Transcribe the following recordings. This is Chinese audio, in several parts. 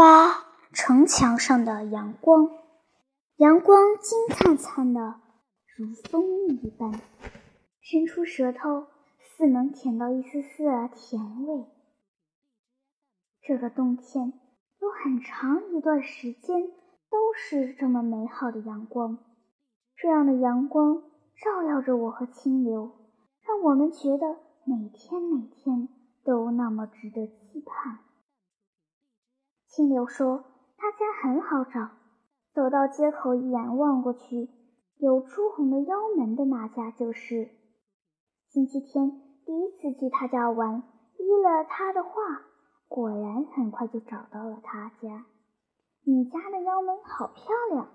八城墙上的阳光，阳光金灿灿的，如蜂蜜一般，伸出舌头似能舔到一丝丝的甜味。这个冬天有很长一段时间都是这么美好的阳光，这样的阳光照耀着我和清流，让我们觉得每天每天都那么值得期盼。清流说：“他家很好找，走到街口一眼望过去，有朱红的腰门的那家就是。星期天第一次去他家玩，依了他的话，果然很快就找到了他家。你家的腰门好漂亮，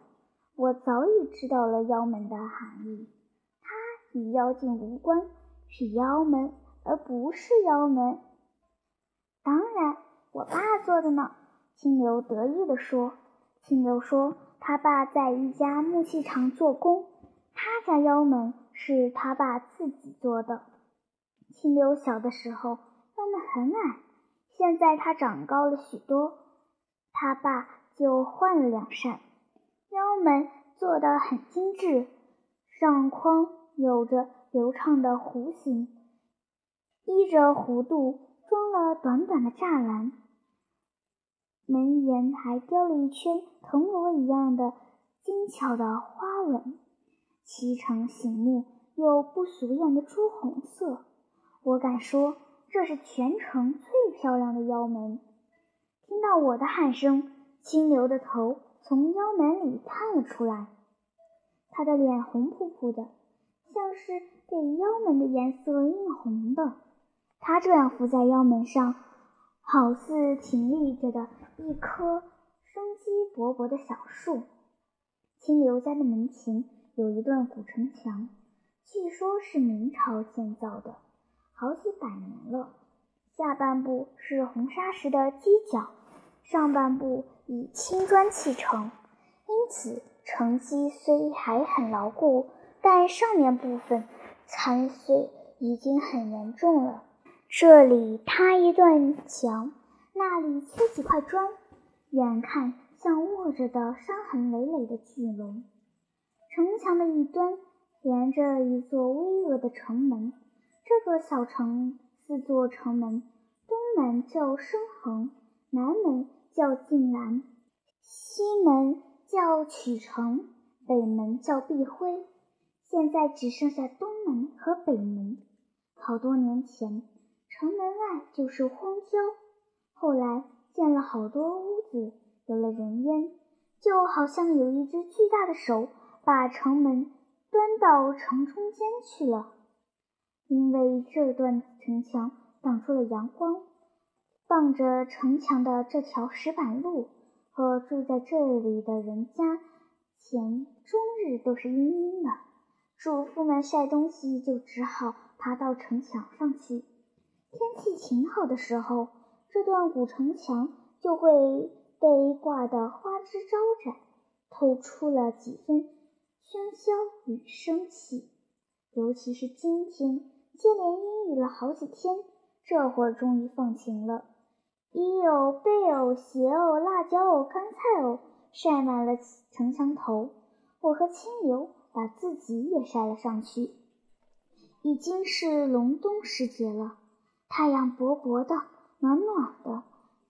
我早已知道了腰门的含义，它与妖精无关，是腰门而不是腰门。当然，我爸做的呢。”清流得意地说：“清流说，他爸在一家木器厂做工，他家腰门是他爸自己做的。清流小的时候腰门很矮，现在他长高了许多，他爸就换了两扇，腰门做得很精致，上框有着流畅的弧形，依着弧度装了短短的栅栏。”门檐还雕了一圈藤萝一样的精巧的花纹，漆成醒目又不俗艳的朱红色。我敢说，这是全城最漂亮的腰门。听到我的喊声，清流的头从腰门里探了出来，他的脸红扑扑的，像是被腰门的颜色映红的。他这样伏在腰门上。好似挺立着的一棵生机勃勃的小树。清流家的门前有一段古城墙，据说是明朝建造的，好几百年了。下半部是红砂石的基脚，上半部以青砖砌成，因此城基虽还很牢固，但上面部分残碎已经很严重了。这里塌一段墙，那里缺几块砖，远看像卧着的伤痕累累的巨龙。城墙的一端连着一座巍峨的城门，这个小城四座城门，东门叫升恒，南门叫晋南，西门叫曲城，北门叫碧辉。现在只剩下东门和北门。好多年前。城门外就是荒郊，后来建了好多屋子，有了人烟，就好像有一只巨大的手把城门端到城中间去了。因为这段城墙挡住了阳光，傍着城墙的这条石板路和住在这里的人家前终日都是阴阴的，主妇们晒东西就只好爬到城墙上去。天气晴好的时候，这段古城墙就会被挂得花枝招展，透出了几分喧嚣与生气。尤其是今天，接连阴雨了好几天，这会儿终于放晴了。衣藕、贝藕、鞋藕、辣椒藕、干菜藕晒满了城墙头，我和清流把自己也晒了上去。已经是隆冬时节了。太阳薄薄的，暖暖的，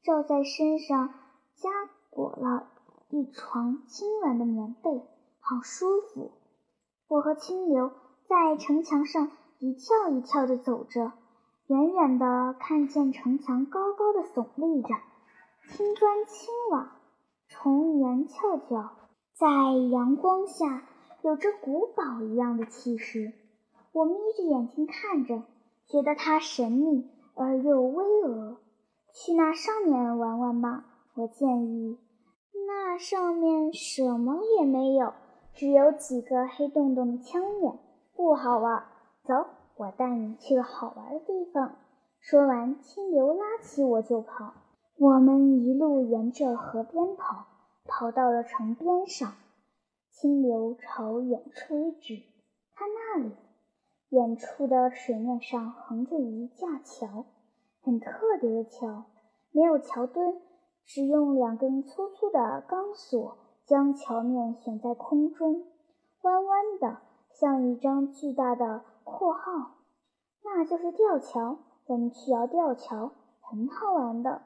照在身上，加裹了一床轻软的棉被，好舒服。我和清流在城墙上一跳一跳地走着，远远地看见城墙高高的耸立着，青砖青瓦，重檐翘角，在阳光下有着古堡一样的气势。我眯着眼睛看着。觉得它神秘而又巍峨，去那上面玩玩吧。我建议，那上面什么也没有，只有几个黑洞洞的枪眼，不好玩。走，我带你去个好玩的地方。说完，清流拉起我就跑。我们一路沿着河边跑，跑到了城边上。清流朝远处一指，看那里。远处的水面上横着一架桥，很特别的桥，没有桥墩，只用两根粗粗的钢索将桥面悬在空中，弯弯的，像一张巨大的括号。那就是吊桥，我们去摇吊桥，很好玩的。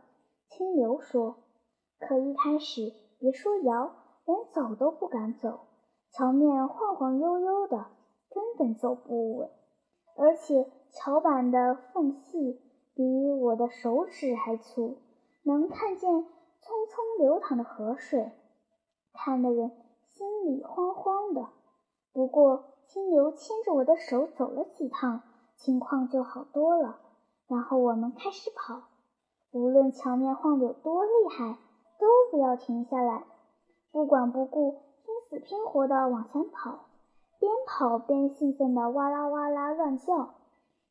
清流说：“可一开始别说摇，连走都不敢走，桥面晃晃悠悠的，根本走不稳。而且桥板的缝隙比我的手指还粗，能看见匆匆流淌的河水，看的人心里慌慌的。不过清流牵着我的手走了几趟，情况就好多了。然后我们开始跑。”无论桥面晃得有多厉害，都不要停下来，不管不顾，拼死拼活地往前跑，边跑边兴奋地哇啦哇啦乱叫。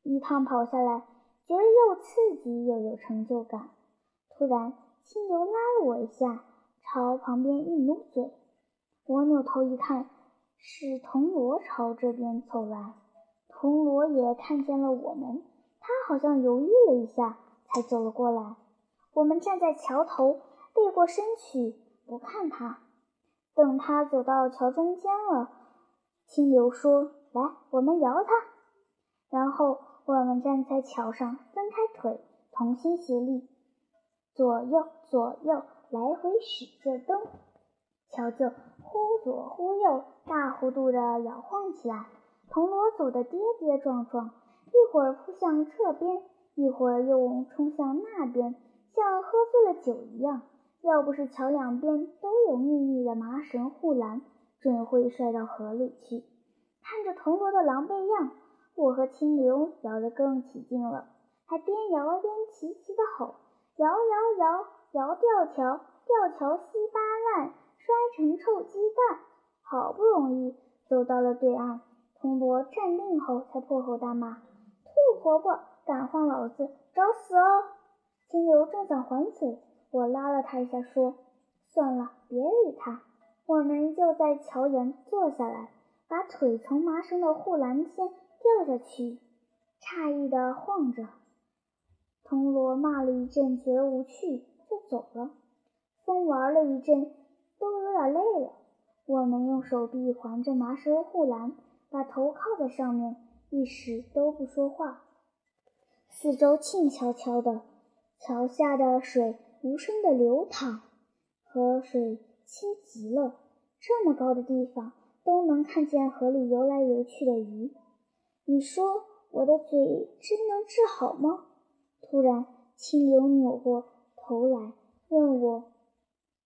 一趟跑下来，觉得又刺激又有成就感。突然，清流拉了我一下，朝旁边一努嘴。我扭头一看，是铜锣朝这边走来。铜锣也看见了我们，他好像犹豫了一下。才走了过来。我们站在桥头，背过身去，不看他。等他走到桥中间了，清流说：“来，我们摇他。”然后我们站在桥上，分开腿，同心协力，左右左右来回使劲蹬，桥就忽左忽右，大幅度地摇晃起来。铜锣走得跌跌撞撞，一会儿扑向这边。一会儿又冲向那边，像喝醉了酒一样。要不是桥两边都有密密的麻绳护栏，准会摔到河里去。看着铜锣的狼狈样，我和清流摇得更起劲了，还边摇边齐齐地吼：“摇摇摇，摇吊桥，吊桥稀巴烂，摔成臭鸡蛋！”好不容易走到了对岸，铜锣站定后，才破口大骂：“兔婆婆！”敢晃老子，找死哦！清流正想还嘴，我拉了他一下，说：“算了，别理他。”我们就在桥沿坐下来，把腿从麻绳的护栏间掉下去，诧异地晃着。铜锣骂了一阵，觉得无趣，就走了。风玩了一阵，都有点累了。我们用手臂环着麻绳护栏，把头靠在上面，一时都不说话。四周静悄悄的，桥下的水无声的流淌，河水清极了。这么高的地方都能看见河里游来游去的鱼。你说我的嘴真能治好吗？突然，清流扭过头来问我：“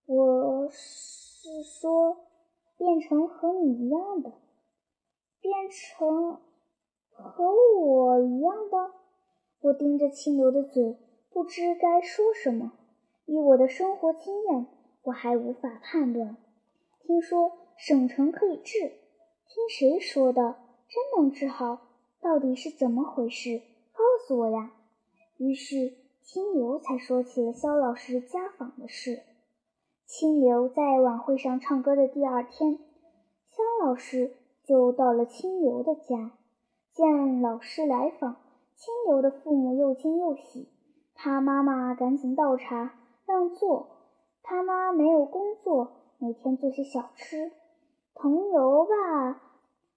我是说，变成和你一样的，变成和我一样的？”我盯着清流的嘴，不知该说什么。以我的生活经验，我还无法判断。听说省城可以治，听谁说的？真能治好？到底是怎么回事？告诉我呀！于是清流才说起了肖老师家访的事。清流在晚会上唱歌的第二天，肖老师就到了清流的家，见老师来访。清流的父母又惊又喜，他妈妈赶紧倒茶让座。他妈没有工作，每天做些小吃，桐油吧，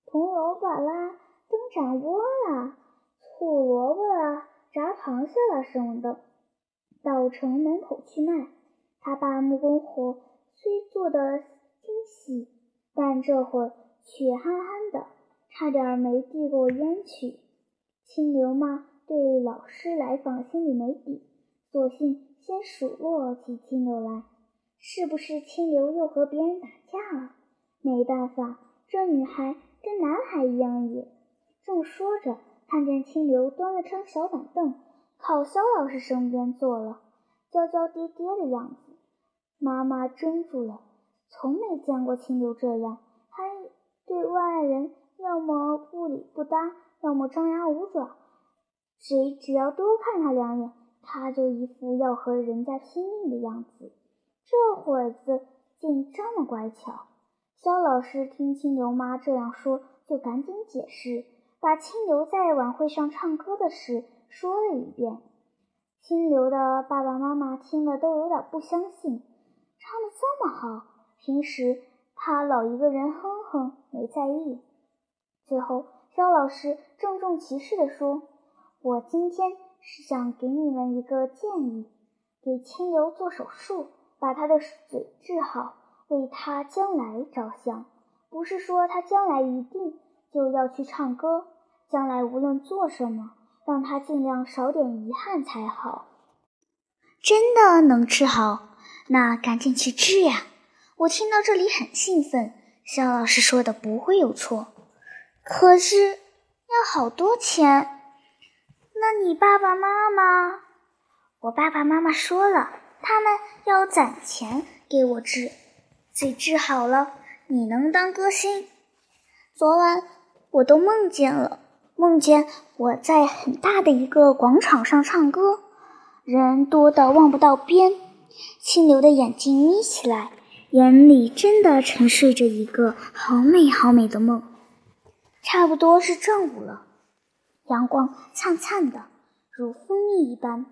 桐油吧啦，灯盏窝啦，醋萝卜啦，炸螃蟹啦什么的，到城门口去卖。他把木工活虽做得精细，但这会儿却憨憨的，差点没递过烟去。清流嘛，对老师来访心里没底，索性先数落起清流来。是不是清流又和别人打架了？没办法，这女孩跟男孩一样野。正说着，看见清流端了张小板凳，靠肖老师身边坐了，娇娇嗲嗲的样子。妈妈怔住了，从没见过清流这样，他对外人要么不理不搭。要么张牙舞爪，谁只要多看他两眼，他就一副要和人家拼命的样子。这会子竟这么乖巧。肖老师听清流妈这样说，就赶紧解释，把清流在晚会上唱歌的事说了一遍。清流的爸爸妈妈听了都有点不相信，唱的这么好，平时他老一个人哼哼，没在意。最后，肖老师郑重其事地说：“我今天是想给你们一个建议，给清流做手术，把他的嘴治好，为他将来着想。不是说他将来一定就要去唱歌，将来无论做什么，让他尽量少点遗憾才好。真的能治好？那赶紧去治呀！我听到这里很兴奋。肖老师说的不会有错。”可是要好多钱，那你爸爸妈妈？我爸爸妈妈说了，他们要攒钱给我治，嘴治好了，你能当歌星。昨晚我都梦见了，梦见我在很大的一个广场上唱歌，人多的望不到边，清流的眼睛眯起来，眼里真的沉睡着一个好美好美的梦。差不多是正午了，阳光灿灿的，如蜂蜜一般，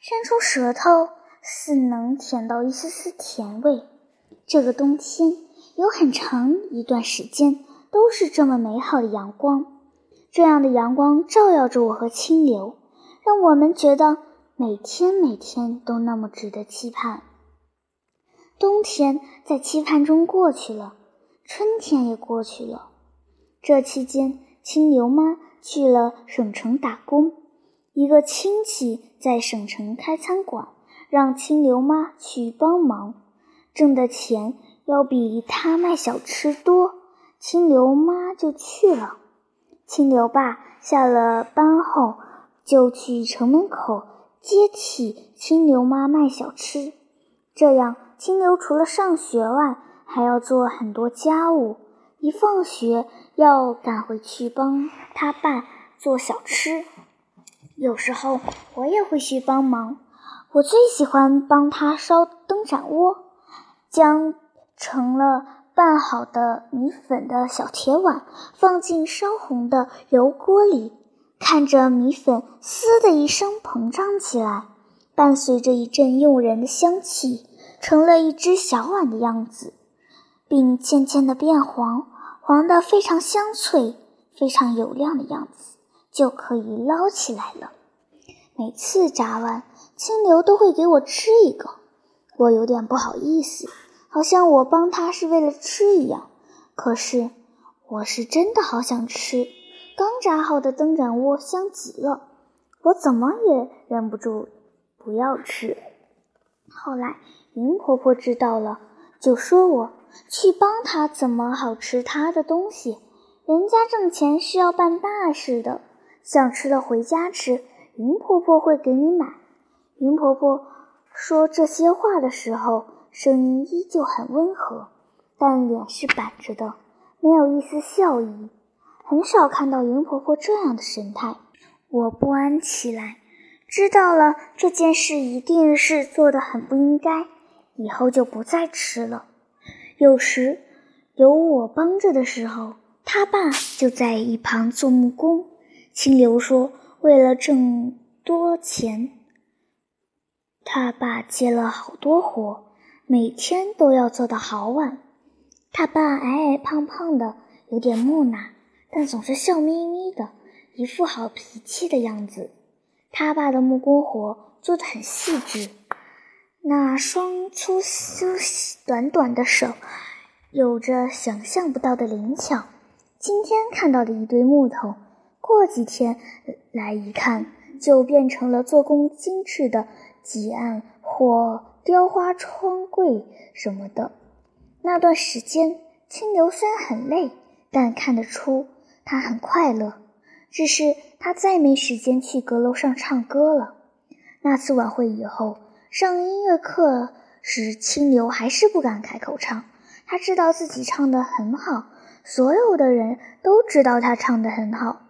伸出舌头似能舔到一丝丝甜味。这个冬天有很长一段时间都是这么美好的阳光，这样的阳光照耀着我和清流，让我们觉得每天每天都那么值得期盼。冬天在期盼中过去了，春天也过去了。这期间，清流妈去了省城打工。一个亲戚在省城开餐馆，让清流妈去帮忙，挣的钱要比他卖小吃多。清流妈就去了。青牛爸下了班后就去城门口接替青牛妈卖小吃。这样，青牛除了上学外，还要做很多家务。一放学要赶回去帮他爸做小吃，有时候我也会去帮忙。我最喜欢帮他烧灯盏窝，将成了拌好的米粉的小铁碗放进烧红的油锅里，看着米粉“嘶”的一声膨胀起来，伴随着一阵诱人的香气，成了一只小碗的样子，并渐渐的变黄。黄的非常香脆、非常油亮的样子，就可以捞起来了。每次炸完，清流都会给我吃一个，我有点不好意思，好像我帮他是为了吃一样。可是我是真的好想吃，刚炸好的灯盏窝香极了，我怎么也忍不住不要吃。后来云婆婆知道了，就说我。去帮他怎么好吃他的东西？人家挣钱是要办大事的，想吃了回家吃，云婆婆会给你买。云婆婆说这些话的时候，声音依旧很温和，但脸是板着的，没有一丝笑意。很少看到云婆婆这样的神态，我不安起来。知道了这件事一定是做的很不应该，以后就不再吃了。有时有我帮着的时候，他爸就在一旁做木工。清流说：“为了挣多钱，他爸接了好多活，每天都要做到好晚。他爸矮矮胖胖的，有点木讷，但总是笑眯眯的，一副好脾气的样子。他爸的木工活做得很细致。”那双粗粗短短的手，有着想象不到的灵巧。今天看到的一堆木头，过几天来一看，就变成了做工精致的几案或雕花窗柜什么的。那段时间，清流虽然很累，但看得出他很快乐。只是他再没时间去阁楼上唱歌了。那次晚会以后。上音乐课时，清流还是不敢开口唱。他知道自己唱得很好，所有的人都知道他唱得很好，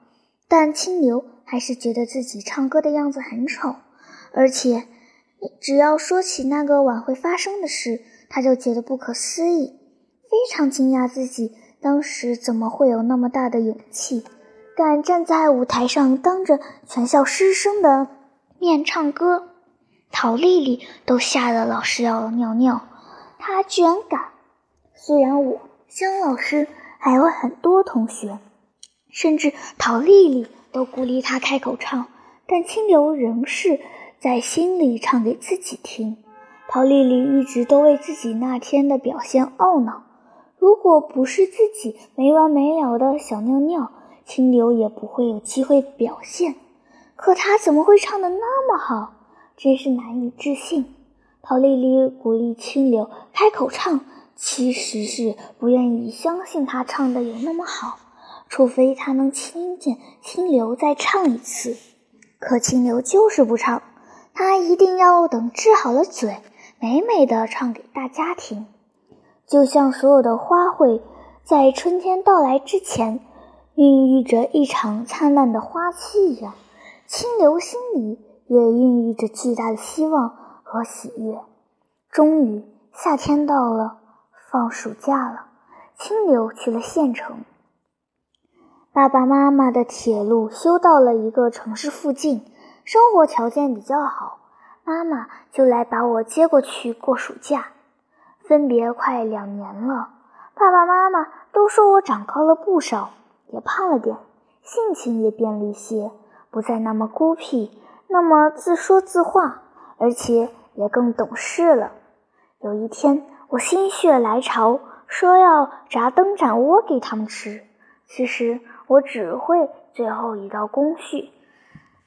但清流还是觉得自己唱歌的样子很丑。而且，只要说起那个晚会发生的事，他就觉得不可思议，非常惊讶自己当时怎么会有那么大的勇气，敢站在舞台上当着全校师生的面唱歌。陶丽丽都吓得老师要尿尿，她居然敢！虽然我、姜老师还有很多同学，甚至陶丽丽都鼓励她开口唱，但清流仍是在心里唱给自己听。陶丽丽一直都为自己那天的表现懊恼。如果不是自己没完没了的想尿尿，清流也不会有机会表现。可她怎么会唱得那么好？真是难以置信。陶丽丽鼓励清流开口唱，其实是不愿意相信他唱的有那么好，除非他能听见清流再唱一次。可清流就是不唱，他一定要等治好了嘴，美美的唱给大家听。就像所有的花卉在春天到来之前，孕育着一场灿烂的花期一样，清流心里。也孕育着巨大的希望和喜悦。终于，夏天到了，放暑假了。清流去了县城，爸爸妈妈的铁路修到了一个城市附近，生活条件比较好。妈妈就来把我接过去过暑假。分别快两年了，爸爸妈妈都说我长高了不少，也胖了点，性情也变了一些，不再那么孤僻。那么自说自话，而且也更懂事了。有一天，我心血来潮，说要炸灯盏窝给他们吃。其实我只会最后一道工序，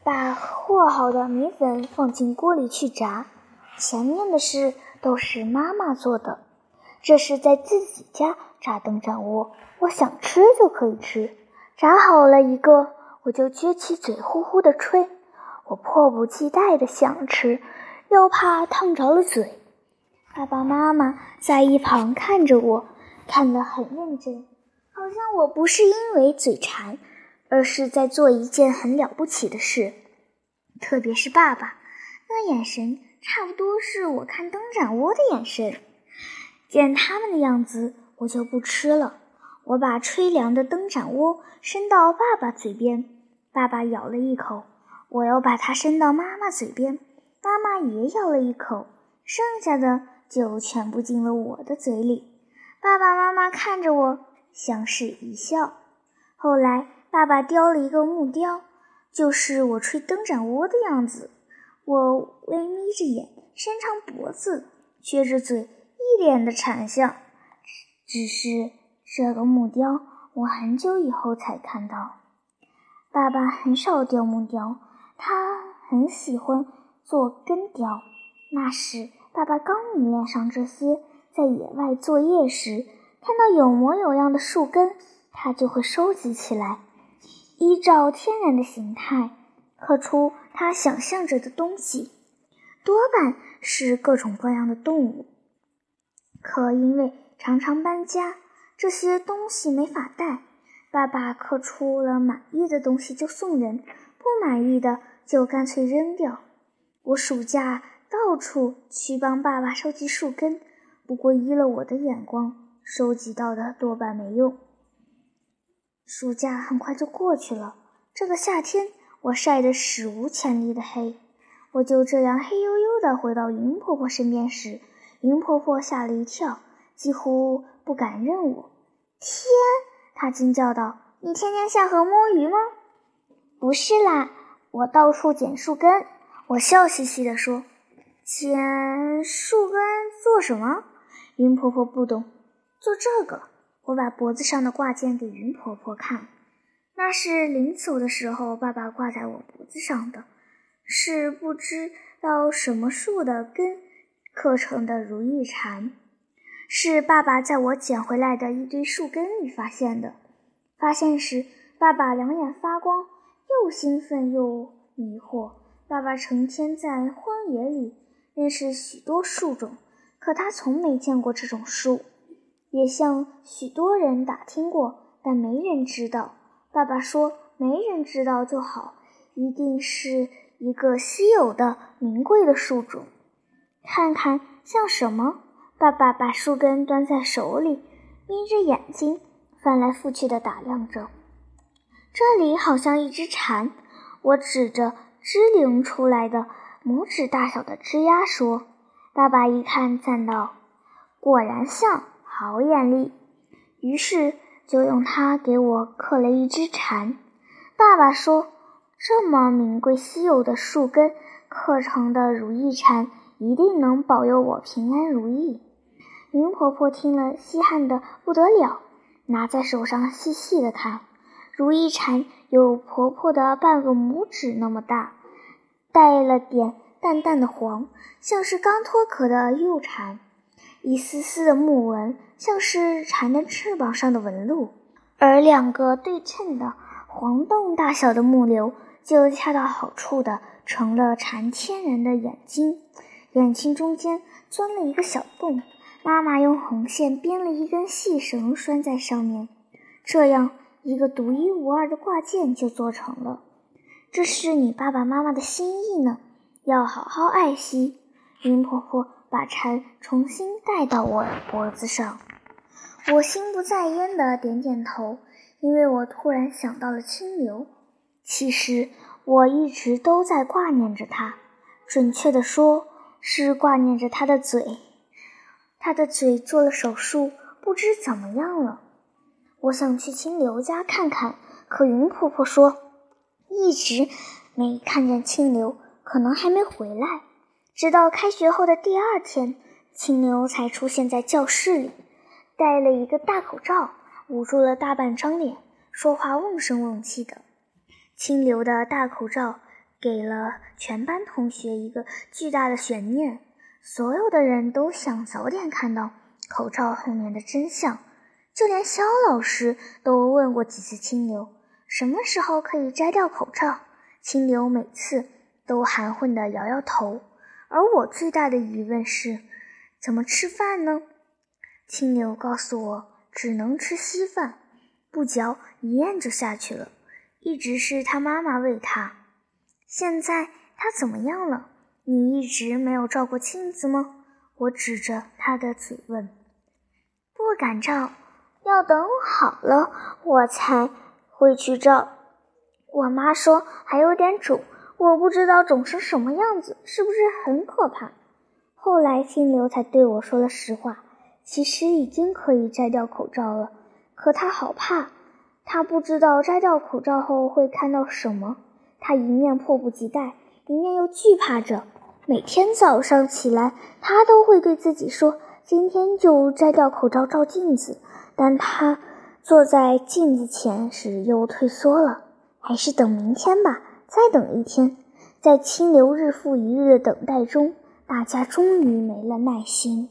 把和好的米粉放进锅里去炸。前面的事都是妈妈做的。这是在自己家炸灯盏窝，我想吃就可以吃。炸好了一个，我就撅起嘴呼呼地吹。我迫不及待地想吃，又怕烫着了嘴。爸爸妈妈在一旁看着我，看得很认真，好像我不是因为嘴馋，而是在做一件很了不起的事。特别是爸爸，那眼神差不多是我看灯盏窝的眼神。见他们的样子，我就不吃了。我把吹凉的灯盏窝伸到爸爸嘴边，爸爸咬了一口。我又把它伸到妈妈嘴边，妈妈也咬了一口，剩下的就全部进了我的嘴里。爸爸妈妈看着我，相视一笑。后来，爸爸雕了一个木雕，就是我吹灯盏窝的样子。我微眯着眼，伸长脖子，撅着嘴，一脸的馋相。只是这个木雕，我很久以后才看到。爸爸很少雕木雕。他很喜欢做根雕，那时爸爸刚迷恋上这些，在野外作业时看到有模有样的树根，他就会收集起来，依照天然的形态刻出他想象着的东西，多半是各种各样的动物。可因为常常搬家，这些东西没法带，爸爸刻出了满意的东西就送人，不满意的。就干脆扔掉。我暑假到处去帮爸爸收集树根，不过依了我的眼光，收集到的多半没用。暑假很快就过去了，这个夏天我晒得史无前例的黑。我就这样黑黝黝的回到云婆婆身边时，云婆婆吓了一跳，几乎不敢认我。天！她惊叫道：“你天天下河摸鱼吗？”“不是啦。”我到处捡树根，我笑嘻嘻地说：“捡树根做什么？”云婆婆不懂，做这个。我把脖子上的挂件给云婆婆看，那是临走的时候爸爸挂在我脖子上的，是不知道什么树的根刻成的如意蝉，是爸爸在我捡回来的一堆树根里发现的。发现时，爸爸两眼发光。又兴奋又迷惑。爸爸成天在荒野里认识许多树种，可他从没见过这种树，也向许多人打听过，但没人知道。爸爸说：“没人知道就好，一定是一个稀有的、名贵的树种。看看像什么？”爸爸把树根端在手里，眯着眼睛翻来覆去地打量着。这里好像一只蝉，我指着支棱出来的拇指大小的枝丫说：“爸爸一看，赞道：‘果然像，好眼力。’于是就用它给我刻了一只蝉。爸爸说：‘这么名贵稀有的树根刻成的如意蝉，一定能保佑我平安如意。’云婆婆听了，稀罕的不得了，拿在手上细细的看。”如意蝉有婆婆的半个拇指那么大，带了点淡淡的黄，像是刚脱壳的幼蝉；一丝丝的木纹，像是蝉的翅膀上的纹路。而两个对称的黄豆大小的木瘤，就恰到好处的成了蝉天然的眼睛。眼睛中间钻了一个小洞，妈妈用红线编了一根细绳拴在上面，这样。一个独一无二的挂件就做成了，这是你爸爸妈妈的心意呢，要好好爱惜。云婆婆把蝉重新戴到我脖子上，我心不在焉的点点头，因为我突然想到了清流。其实我一直都在挂念着他，准确的说是挂念着他的嘴。他的嘴做了手术，不知怎么样了。我想去清流家看看，可云婆婆说一直没看见清流，可能还没回来。直到开学后的第二天，清流才出现在教室里，戴了一个大口罩，捂住了大半张脸，说话瓮声瓮气的。清流的大口罩给了全班同学一个巨大的悬念，所有的人都想早点看到口罩后面的真相。就连肖老师都问过几次清流，什么时候可以摘掉口罩？清流每次都含混的摇摇头。而我最大的疑问是，怎么吃饭呢？清流告诉我，只能吃稀饭，不嚼一咽就下去了，一直是他妈妈喂他。现在他怎么样了？你一直没有照过镜子吗？我指着他的嘴问。不敢照。要等好了，我才会去照。我妈说还有点肿，我不知道肿成什么样子，是不是很可怕？后来清流才对我说了实话，其实已经可以摘掉口罩了，可他好怕，他不知道摘掉口罩后会看到什么。他一面迫不及待，一面又惧怕着。每天早上起来，他都会对自己说：“今天就摘掉口罩照镜子。”但他坐在镜子前时，又退缩了。还是等明天吧，再等一天。在清流日复一日的等待中，大家终于没了耐心。